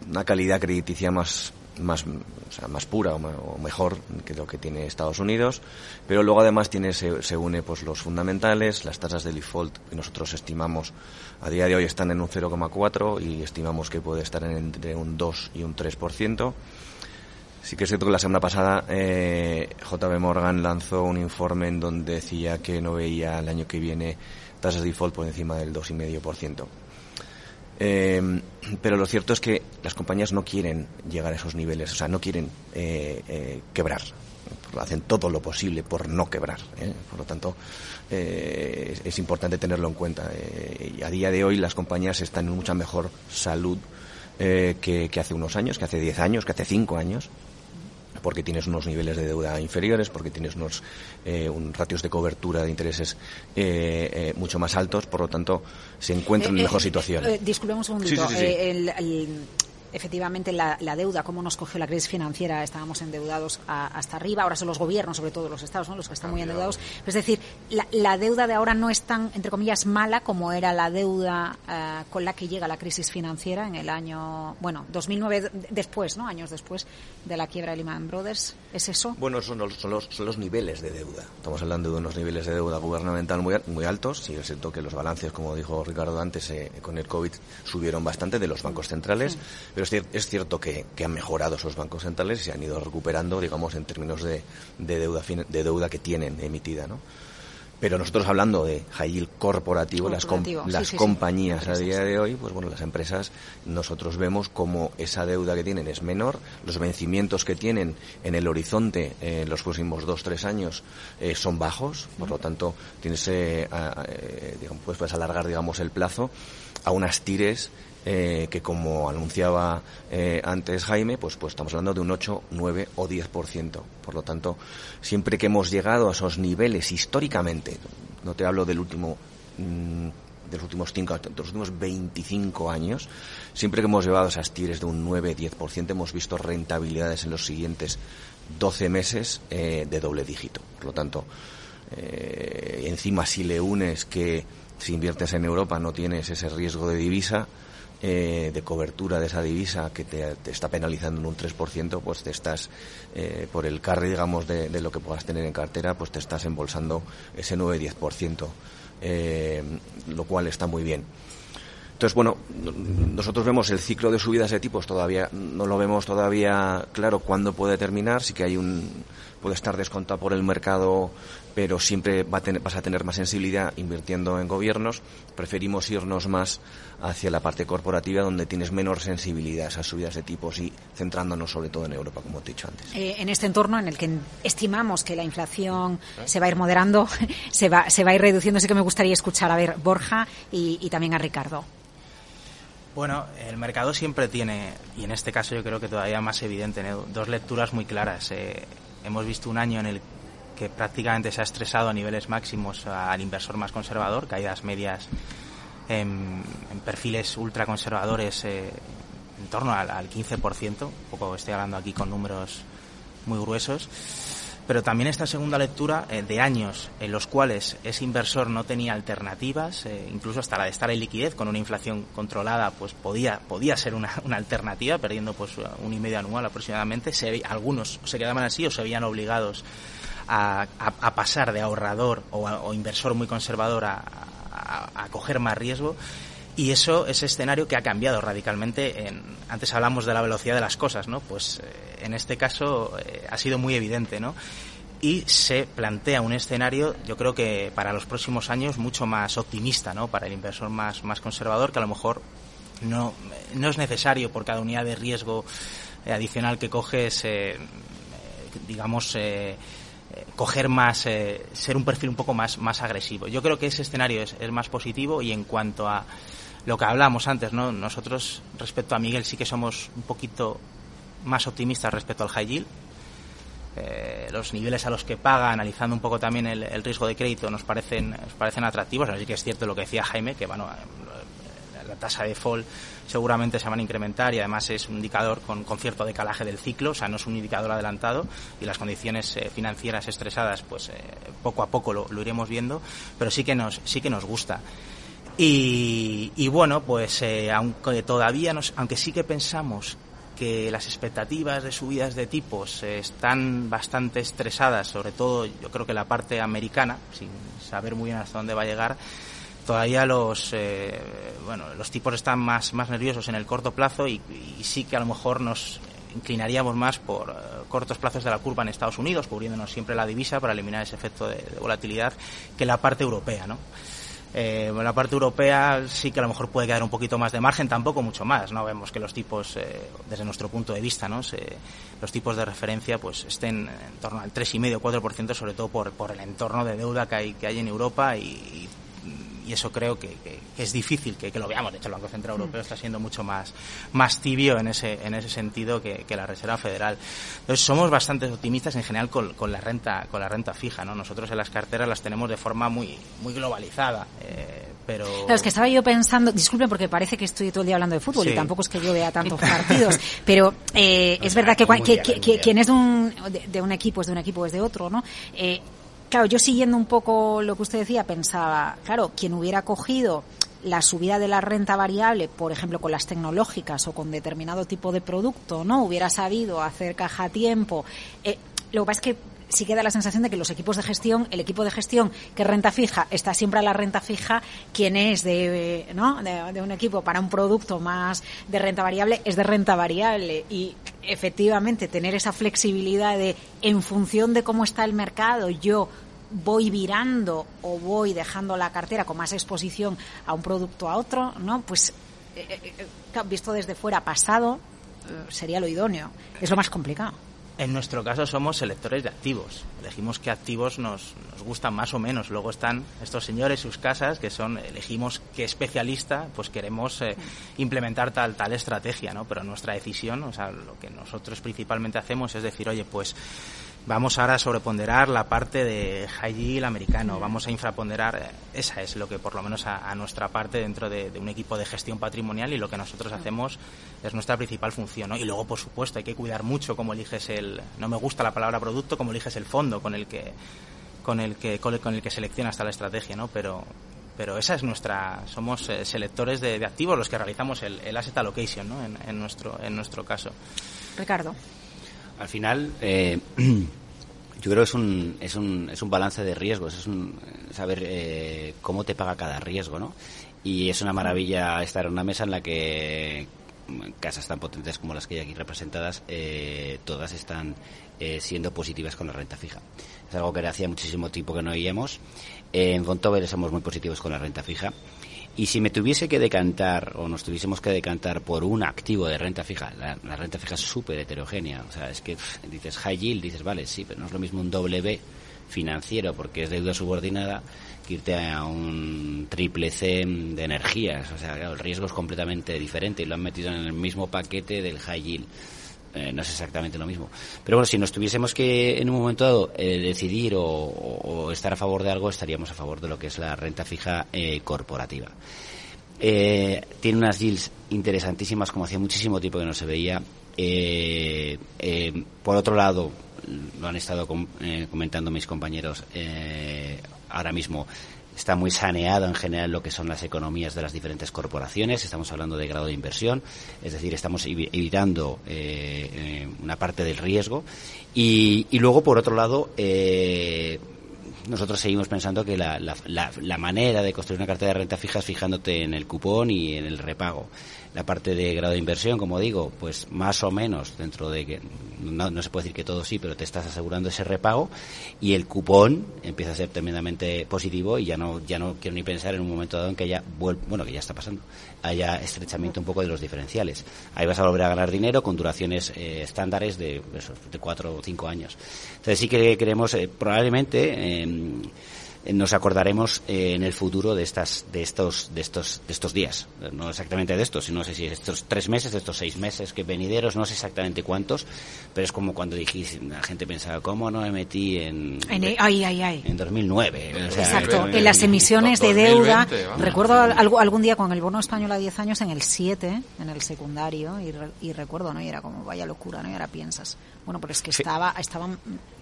una calidad crediticia más más, o sea, más pura o, mejor que lo que tiene Estados Unidos, pero luego además tiene, se, une pues los fundamentales, las tasas de default que nosotros estimamos a día de hoy están en un 0,4 y estimamos que puede estar entre un 2 y un 3%. Sí que es cierto que la semana pasada eh, JB Morgan lanzó un informe en donde decía que no veía el año que viene tasas de default por encima del 2,5%. Eh, pero lo cierto es que las compañías no quieren llegar a esos niveles, o sea, no quieren quebrar. Hacen todo lo posible por no quebrar. Por lo tanto, es, importante tenerlo en cuenta. y a día de hoy las compañías están en mucha mejor salud que, que, hace unos años, que hace 10 años, que hace 5 años porque tienes unos niveles de deuda inferiores, porque tienes unos eh, un ratios de cobertura de intereses eh, eh, mucho más altos, por lo tanto se encuentran en mejor situación. disculpemos un segundito. el, efectivamente la, deuda, cómo nos cogió la crisis financiera, estábamos endeudados hasta arriba, ahora son los gobiernos, sobre todo los estados, los que están muy endeudados. Es decir, la, deuda de ahora no es tan, entre comillas, mala como era la deuda eh, con la que llega la crisis financiera en el año, bueno, 2009 después, ¿no? Años después de la quiebra de Lehman Brothers. ¿Es eso? Bueno, son los, son los, niveles de deuda. Estamos hablando de unos niveles de deuda gubernamental muy, muy altos. Sí, es cierto que los balances, como dijo Ricardo antes, eh, con el COVID subieron bastante de los bancos centrales. Pero es, cierto que, han mejorado esos bancos centrales y se han ido recuperando, digamos, en términos de, deuda, de deuda que tienen emitida, ¿no? Pero nosotros hablando de high yield corporativo, las, las compañías a día de hoy, pues bueno, las empresas, nosotros vemos como esa deuda que tienen es menor, los vencimientos que tienen en el horizonte en los próximos dos, tres años eh, son bajos, por lo tanto, tienes, eh, digamos, pues puedes alargar, digamos, el plazo. A unas tires eh, que como anunciaba eh, antes Jaime, pues, pues estamos hablando de un 8, 9 o 10%. Por lo tanto, siempre que hemos llegado a esos niveles históricamente, no te hablo del último mm, de los últimos cinco, de los últimos 25 años, siempre que hemos llevado esas tires de un 9-10%, hemos visto rentabilidades en los siguientes 12 meses eh, de doble dígito. Por lo tanto, encima si le unes que si inviertes en Europa no tienes ese riesgo de divisa, eh, de cobertura de esa divisa que te, está penalizando en un 3%, pues te estás, eh, por el carry, digamos, de, lo que puedas tener en cartera, pues te estás embolsando ese 9-10%, eh, lo cual está muy bien. Entonces, bueno, nosotros vemos el ciclo de subidas de tipos todavía, no lo vemos todavía claro cuándo puede terminar, sí que hay un, puede estar descontado por el mercado, pero siempre va a tener, vas a tener más sensibilidad invirtiendo en gobiernos. Preferimos irnos más hacia la parte corporativa, donde tienes menor sensibilidad a esas subidas de tipos y centrándonos sobre todo en Europa, como te he dicho antes. Eh, en este entorno en el que estimamos que la inflación se va a ir moderando, se va, se va a ir reduciendo, sí que me gustaría escuchar a ver Borja y también a Ricardo. Bueno, el mercado siempre tiene, y en este caso yo creo que todavía más evidente, dos lecturas muy claras. Eh, hemos visto un año en el que prácticamente se ha estresado a niveles máximos al inversor más conservador, caídas medias en, perfiles ultraconservadores eh, en torno al, al 15%, un poco estoy hablando aquí con números muy gruesos pero también esta segunda lectura eh, de años en los cuales ese inversor no tenía alternativas, eh, incluso hasta la de estar en liquidez con una inflación controlada, pues podía, podía ser una, alternativa, perdiendo pues un y medio anual aproximadamente. Se, algunos se quedaban así o se veían obligados a, pasar de ahorrador o, inversor muy conservador a, a coger más riesgo. Y eso, ese escenario que ha cambiado radicalmente. En, antes hablamos de la velocidad de las cosas, ¿no? Pues eh, en este caso eh, ha sido muy evidente, ¿no? Y se plantea un escenario, yo creo que para los próximos años mucho más optimista, ¿no? Para el inversor más, más conservador, que a lo mejor no, no es necesario por cada unidad de riesgo eh, adicional que coges, digamos, coger más, ser un perfil un poco más, más agresivo. Yo creo que ese escenario es, es más positivo y en cuanto a lo que hablábamos antes, ¿no? Nosotros, respecto a Miguel, sí que somos un poquito más optimistas respecto al high yield. Eh, los niveles a los que paga, analizando un poco también el, riesgo de crédito, nos parecen, nos parecen atractivos. Así que es cierto lo que decía Jaime, que bueno, la tasa de fall seguramente se van a incrementar y además es un indicador con, cierto decalaje del ciclo, o sea, no es un indicador adelantado y las condiciones eh, financieras estresadas, pues eh, poco a poco lo, lo, iremos viendo, pero sí que nos, sí que nos gusta. Y, bueno, pues eh, aunque todavía, nos, aunque sí que pensamos que las expectativas de subidas de tipos eh, están bastante estresadas, sobre todo yo creo que la parte americana, sin saber muy bien hasta dónde va a llegar, todavía los eh, bueno los tipos están más más nerviosos en el corto plazo y, sí que a lo mejor nos inclinaríamos más por cortos plazos de la curva en Estados Unidos, cubriéndonos siempre la divisa para eliminar ese efecto de, volatilidad que la parte europea, ¿no? Eh, la parte europea sí que a lo mejor puede quedar un poquito más de margen, tampoco mucho más. No vemos que los tipos, eh, desde nuestro punto de vista, ¿no? los tipos de referencia pues estén en torno al 3,5-4%, sobre todo por, por el entorno de deuda que hay, que hay en Europa y y eso creo que, es difícil que, lo veamos. De hecho, el Banco Central mm. Europeo está siendo mucho más, más tibio en ese, en ese sentido que, la Reserva Federal. Entonces, somos bastante optimistas en general con, la renta con la renta fija. ¿no? Nosotros en las carteras las tenemos de forma muy, muy globalizada. Eh, pero... es que estaba yo pensando, disculpen porque parece que estoy todo el día hablando de fútbol y tampoco es que yo vea tantos partidos, pero eh, es verdad que, quien es de un, de, un equipo es de un equipo es de otro, ¿no? Eh, Claro, yo siguiendo un poco lo que usted decía, pensaba, claro, quien hubiera cogido la subida de la renta variable, por ejemplo, con las tecnológicas o con determinado tipo de producto, ¿no? Hubiera sabido hacer caja a tiempo. Eh, lo que pasa es que sí queda la sensación de que los equipos de gestión, el equipo de gestión que renta fija está siempre a la renta fija, quien es de, ¿no? de, un equipo para un producto más de renta variable es de renta variable y efectivamente tener esa flexibilidad de en función de cómo está el mercado yo voy virando o voy dejando la cartera con más exposición a un producto a otro, ¿no? Pues eh, eh, eh, visto desde fuera pasado sería lo idóneo. Es lo más complicado. En nuestro caso somos selectores de activos. Elegimos qué activos nos, nos gustan más o menos. Luego están estos señores, sus casas, que son, elegimos qué especialista, pues queremos eh, implementar tal, tal estrategia, ¿no? Pero nuestra decisión, o sea, lo que nosotros principalmente hacemos es decir, oye, pues Vamos ahora a sobreponderar la parte de high yield americano, vamos a infraponderar, eh, esa es lo que por lo menos a, nuestra parte dentro de, un equipo de gestión patrimonial y lo que nosotros hacemos es nuestra principal función. Y luego, por supuesto, hay que cuidar mucho cómo eliges el, no me gusta la palabra producto, cómo eliges el fondo con el que, con el que, con el que seleccionas hasta la estrategia, ¿no? Pero, pero esa es nuestra, somos eh, selectores de, activos los que realizamos el, asset allocation, ¿no? En, nuestro, en nuestro caso. Ricardo. Al final, eh, yo creo que es un, es un, es un balance de riesgos, es un saber eh, cómo te paga cada riesgo, ¿no? Y es una maravilla estar en una mesa en la que casas tan potentes como las que hay aquí representadas, eh, todas están siendo positivas con la renta fija. Es algo que hacía muchísimo tiempo que no oíamos. en Fontobel somos muy positivos con la renta fija. Y si me tuviese que decantar, o nos tuviésemos que decantar por un activo de renta fija, la, renta fija es súper heterogénea. O sea, es que dices high yield, dices, vale, sí, pero no es lo mismo un doble B financiero porque es deuda subordinada que irte a un triple C de energías. O sea, el riesgo es completamente diferente y lo han metido en el mismo paquete del high yield. Eh, no es exactamente lo mismo. Pero bueno, si nos tuviésemos que en un momento dado eh, decidir o, estar a favor de algo, estaríamos a favor de lo que es la renta fija eh, corporativa. tiene unas yields interesantísimas, como hacía muchísimo tiempo que no se veía. por otro lado, lo han estado comentando mis compañeros ahora mismo, está muy saneado en general lo que son las economías de las diferentes corporaciones. Estamos hablando de grado de inversión, es decir, estamos evitando eh, eh, una parte del riesgo. Y, luego, por otro lado, eh, nosotros seguimos pensando que la, la, manera de construir una cartera de renta fija es fijándote en el cupón y en el repago la parte de grado de inversión, como digo, pues más o menos dentro de que no, se puede decir que todo sí, pero te estás asegurando ese repago y el cupón empieza a ser tremendamente positivo y ya no ya no quiero ni pensar en un momento dado en que haya bueno que ya está pasando haya estrechamiento un poco de los diferenciales. Ahí vas a volver a ganar dinero con duraciones eh, estándares de, de cuatro o cinco años. Entonces sí que queremos eh, probablemente em, nos acordaremos eh, en el futuro de estas de estos de estos de estos días. No exactamente de estos no sé si estos tres meses de estos seis meses que venideros no sé exactamente cuántos pero es como cuando dijiste la gente pensaba cómo no me metí en en, en 2009 exacto en, las emisiones de deuda. recuerdo algún día con el bono español a 10 años en el 7 en el secundario y, recuerdo no y era como vaya locura no y ahora piensas bueno pero es que estaba estaba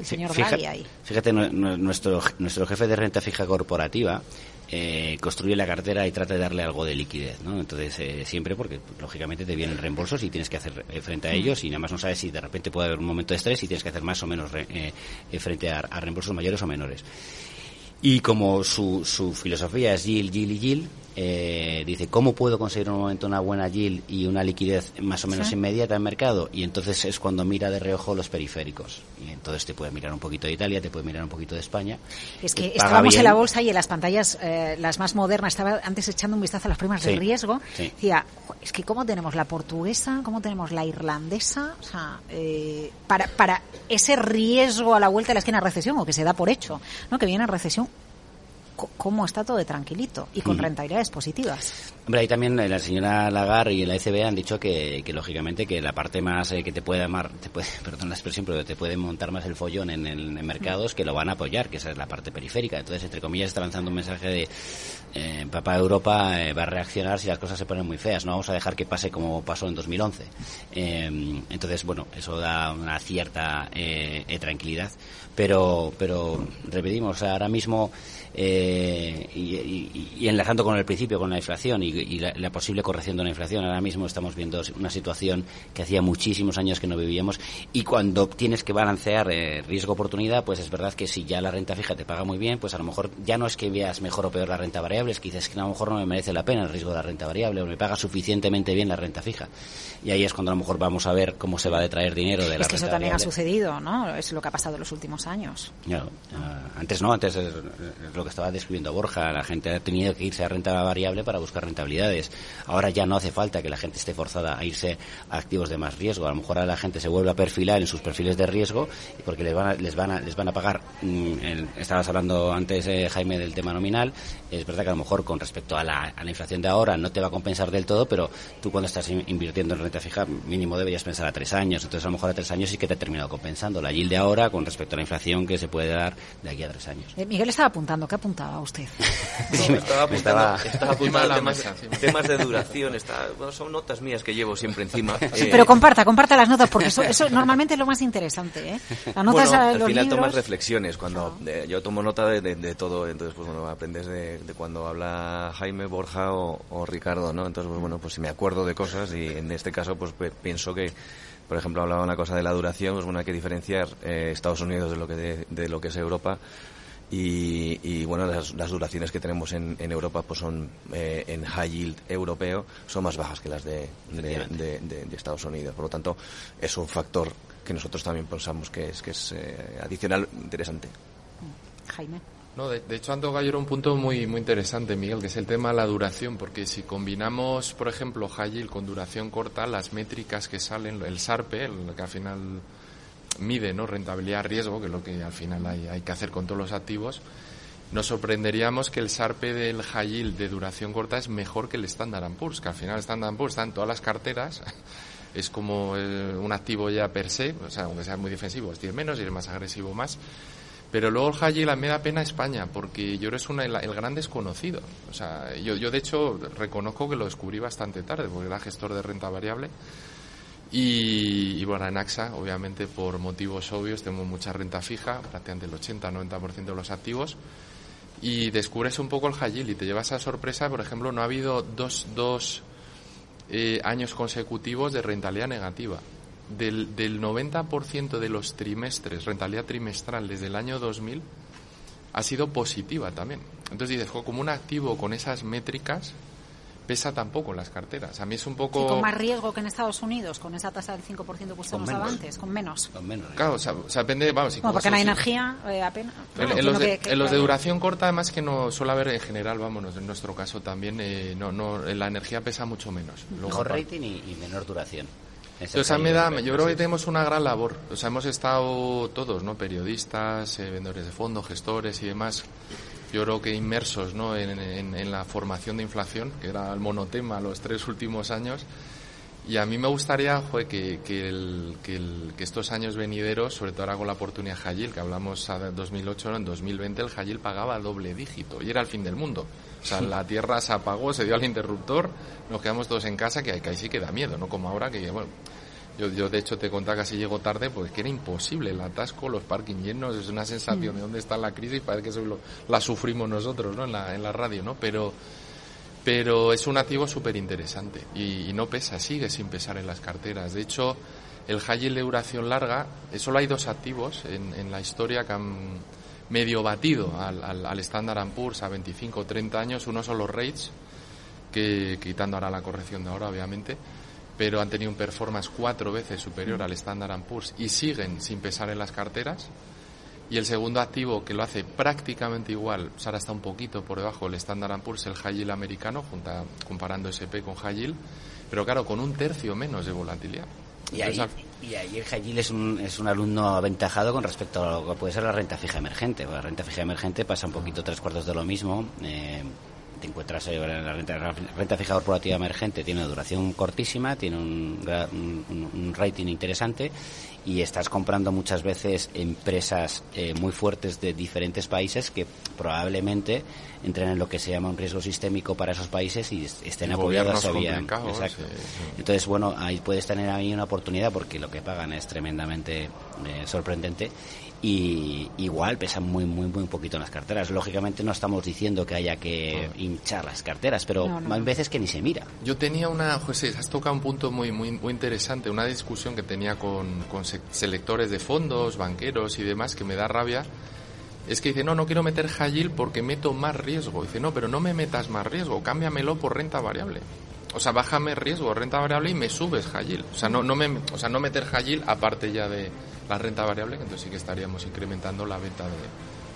el señor fíjate, ahí fíjate nuestro nuestro jefe de renta fija corporativa eh, construye la cartera y trata de darle algo de liquidez, ¿no? Entonces, eh, siempre porque, lógicamente, te vienen reembolsos y tienes que hacer eh, frente a mm. ellos y nada más no sabes si de repente puede haber un momento de estrés y tienes que hacer más o menos frente a, reembolsos mayores o menores. Y como su, su filosofía es yield, yield y yield, eh, dice, ¿cómo puedo conseguir en un momento una buena yield y una liquidez más o menos inmediata en mercado? Y entonces es cuando mira de reojo los periféricos. Y entonces te puede mirar un poquito de Italia, te puede mirar un poquito de España. Es que estábamos en la bolsa y en las pantallas, eh, las más modernas, estaba antes echando un vistazo a las primas de riesgo. Decía, es que cómo tenemos la portuguesa, cómo tenemos la irlandesa, o sea, eh, para, para ese riesgo a la vuelta de la esquina recesión, o que se da por hecho, ¿no? que viene recesión, cómo está todo de tranquilito y con rentabilidades positivas. Hombre, ahí también eh, la señora Lagarde y la ECB han dicho que, lógicamente que la parte más eh, que te puede amar, te puede, perdón la expresión, pero te puede montar más el follón en, el, mercados que lo van a apoyar, que esa es la parte periférica. Entonces, entre comillas, está lanzando un mensaje de eh, papá Europa va a reaccionar si las cosas se ponen muy feas. No vamos a dejar que pase como pasó en 2011. entonces, bueno, eso da una cierta tranquilidad. Pero, pero repetimos, ahora mismo eh, y, enlazando con el principio, con la inflación y, la, posible corrección de la inflación, ahora mismo estamos viendo una situación que hacía muchísimos años que no vivíamos y cuando tienes que balancear eh, riesgo-oportunidad, pues es verdad que si ya la renta fija te paga muy bien, pues a lo mejor ya no es que veas mejor o peor la renta variable, es que dices que a lo mejor no me merece la pena el riesgo de la renta variable o me paga suficientemente bien la renta fija. Y ahí es cuando a lo mejor vamos a ver cómo se va a detraer dinero de la Es que eso también ha sucedido, ¿no? Es lo que ha pasado en los últimos años. antes no, antes es lo que estaba describiendo Borja, la gente ha tenido que irse a renta variable para buscar rentabilidades. Ahora ya no hace falta que la gente esté forzada a irse a activos de más riesgo. A lo mejor ahora la gente se vuelve a perfilar en sus perfiles de riesgo porque les van a, les van a, les van a pagar. Mm, estabas hablando antes, eh, Jaime, del tema nominal. Es verdad que a lo mejor con respecto a la, a la inflación de ahora no te va a compensar del todo, pero tú cuando estás invirtiendo en renta fija mínimo deberías pensar a tres años. Entonces a lo mejor a tres años sí que te ha terminado compensando la yield de ahora con respecto a la inflación que se puede dar de aquí a tres años. Eh, Miguel estaba apuntando. ¿Qué apuntaba? usted? estaba apuntando, temas, de duración. Está, son notas mías que llevo siempre encima. Eh, pero comparta, comparta las notas, porque eso, eso normalmente es lo más interesante. ¿eh? Las notas al final tomas reflexiones. cuando eh, Yo tomo nota de, todo, entonces pues bueno, aprendes de, cuando habla Jaime, Borja o, Ricardo, ¿no? Entonces, pues bueno, pues si me acuerdo de cosas y en este caso pues pienso que por ejemplo, hablaba una cosa de la duración, pues bueno, hay que diferenciar eh, Estados Unidos de lo que de, lo que es Europa y, bueno, las, duraciones que tenemos en, Europa pues son eh, en high yield europeo son más bajas que las de, de, Estados Unidos. Por lo tanto, es un factor que nosotros también pensamos que es, que es eh, adicional interesante. Jaime. No, de, hecho, Anto Gallo un punto muy, muy interesante, Miguel, que es el tema de la duración, porque si combinamos, por ejemplo, high yield con duración corta, las métricas que salen, el SARPE, el que al final mide ¿no? rentabilidad-riesgo, que es lo que al final hay, hay, que hacer con todos los activos, nos sorprenderíamos que el SARPE del high yield de duración corta es mejor que el Standard Poor's, que al final el Standard Poor's está en todas las carteras, es como eh, un activo ya per se, o sea, aunque sea muy defensivo, es 10 menos y es más agresivo más. Pero luego el high yield me da pena España, porque yo eres una, el, el, gran desconocido. O sea, yo, yo de hecho reconozco que lo descubrí bastante tarde, porque era gestor de renta variable y, bueno, en AXA, obviamente, por motivos obvios, tenemos mucha renta fija, prácticamente el 80-90% de los activos, y descubres un poco el high y te llevas a sorpresa, por ejemplo, no ha habido dos, dos eh, años consecutivos de rentabilidad negativa. Del, del 90% de los trimestres, rentabilidad trimestral desde el año 2000, ha sido positiva también. Entonces dices, como un activo con esas métricas, pesa tampoco en las carteras. A mí es un poco... con más riesgo que en Estados Unidos, con esa tasa del 5% que usted nos daba antes, con menos. Con menos. Claro, o sea, depende... Vamos, porque no hay energía eh, apenas... en, los de, duración corta, además que no suele haber en general, vámonos, en nuestro caso también, eh, no, no, la energía pesa mucho menos. Mejor rating y, menor duración. Entonces, me da, yo creo que tenemos una gran labor. O sea, hemos estado todos, ¿no? Periodistas, eh, vendedores de fondos, gestores y demás, yo creo que inmersos ¿no? en, la formación de inflación, que era el monotema los tres últimos años. Y a mí me gustaría que, que, estos años venideros, sobre todo ahora con la oportunidad Hajil, que hablamos en 2008, en 2020 el Hajil pagaba doble dígito y era el fin del mundo. O sea, la tierra se apagó, se dio al interruptor, nos quedamos todos en casa, que, que ahí sí que da miedo, ¿no? Como ahora que, bueno, yo, yo de hecho te contaba que así llego tarde porque que era imposible el atasco, los parking llenos, es una sensación mm. de dónde está la crisis, parece que eso la sufrimos nosotros ¿no? en, la, en la radio, ¿no? Pero, pero es un activo súper interesante y, no pesa, sigue sin pesar en las carteras. De hecho, el high yield de duración larga, eh, solo hay dos activos en, en la historia que han medio batido al, al, al Standard Poor's a 25 o 30 años. Uno son los rates, que quitando ahora la corrección de ahora, obviamente, pero han tenido un performance cuatro veces superior al Standard Poor's y siguen sin pesar en las carteras. Y el segundo activo que lo hace prácticamente igual, o ahora está un poquito por debajo del Standard Poor's, el High Yield americano, junta, comparando SP con High Yield, pero claro, con un tercio menos de volatilidad. Y ahí, y ahí el High es un, es un alumno aventajado con respecto a lo que puede ser la renta fija emergente. La renta fija emergente pasa un poquito tres cuartos de lo mismo. Eh, te encuentras en la renta, renta fija corporativa emergente, tiene una duración cortísima, tiene un, rating interesante y estás comprando muchas veces empresas eh, muy fuertes de diferentes países que probablemente entren en lo que se llama un riesgo sistémico para esos países y estén apoyados todavía. Entonces, bueno, ahí puedes tener ahí una oportunidad porque lo que pagan es tremendamente eh, sorprendente y igual pesan muy muy muy poquito en las carteras. Lógicamente no estamos diciendo que haya que hinchar las carteras, pero hay veces que ni se mira. Yo tenía una, José, has tocado un punto muy muy muy interesante, una discusión que tenía con, con selectores de fondos, banqueros y demás que me da rabia. Es que dice, no, no quiero meter high porque meto más riesgo. Dice, no, pero no me metas más riesgo, cámbiamelo por renta variable. O sea, bájame riesgo, renta variable y me subes high O sea, no, no me, o sea, no meter high aparte ya de, la renta variable, que entonces sí que estaríamos incrementando la venta de,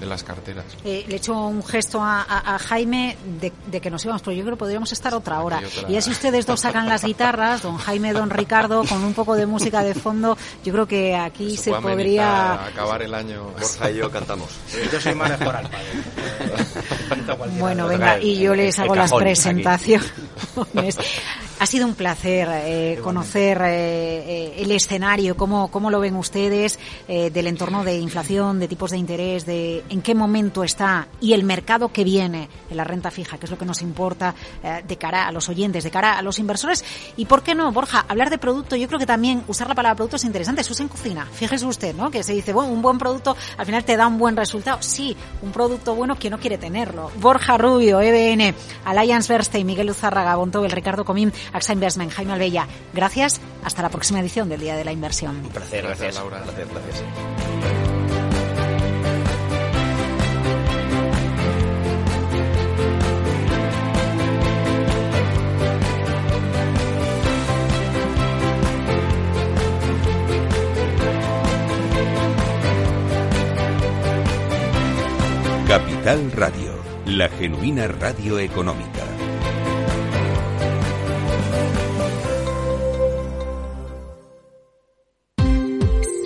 las carteras. Eh, le echo un gesto a, Jaime de, que nos íbamos, pero yo creo que podríamos estar otra hora. Y así ustedes dos sacan las guitarras, don Jaime, don Ricardo, con un poco de música de fondo, yo creo que aquí se podría... acabar el año. Borja y yo cantamos. yo soy más al Bueno, venga, y yo les hago las presentaciones. Ha sido un placer eh, conocer eh, eh, el escenario, cómo, cómo lo ven ustedes del entorno de inflación, de tipos de interés, de en qué momento está y el mercado que viene en la renta fija, que es lo que nos importa de cara a los oyentes, de cara a los inversores. Y por qué no, Borja, hablar de producto, yo creo que también usar la palabra producto es interesante. Eso es en cocina. Fíjese usted, ¿no? Que se dice, bueno, un buen producto al final te da un buen resultado. Sí, un producto bueno, que no quiere tenerlo? Borja Rubio, EBN, Alliance y Miguel Luzárraga, Bontobel, Ricardo Comín, AXA Investment, Jaime Albella. Gracias. Hasta la próxima edición del Día de la Inversión. Un placer, gracias. Laura. gracias. Capital Radio, la genuina radio económica.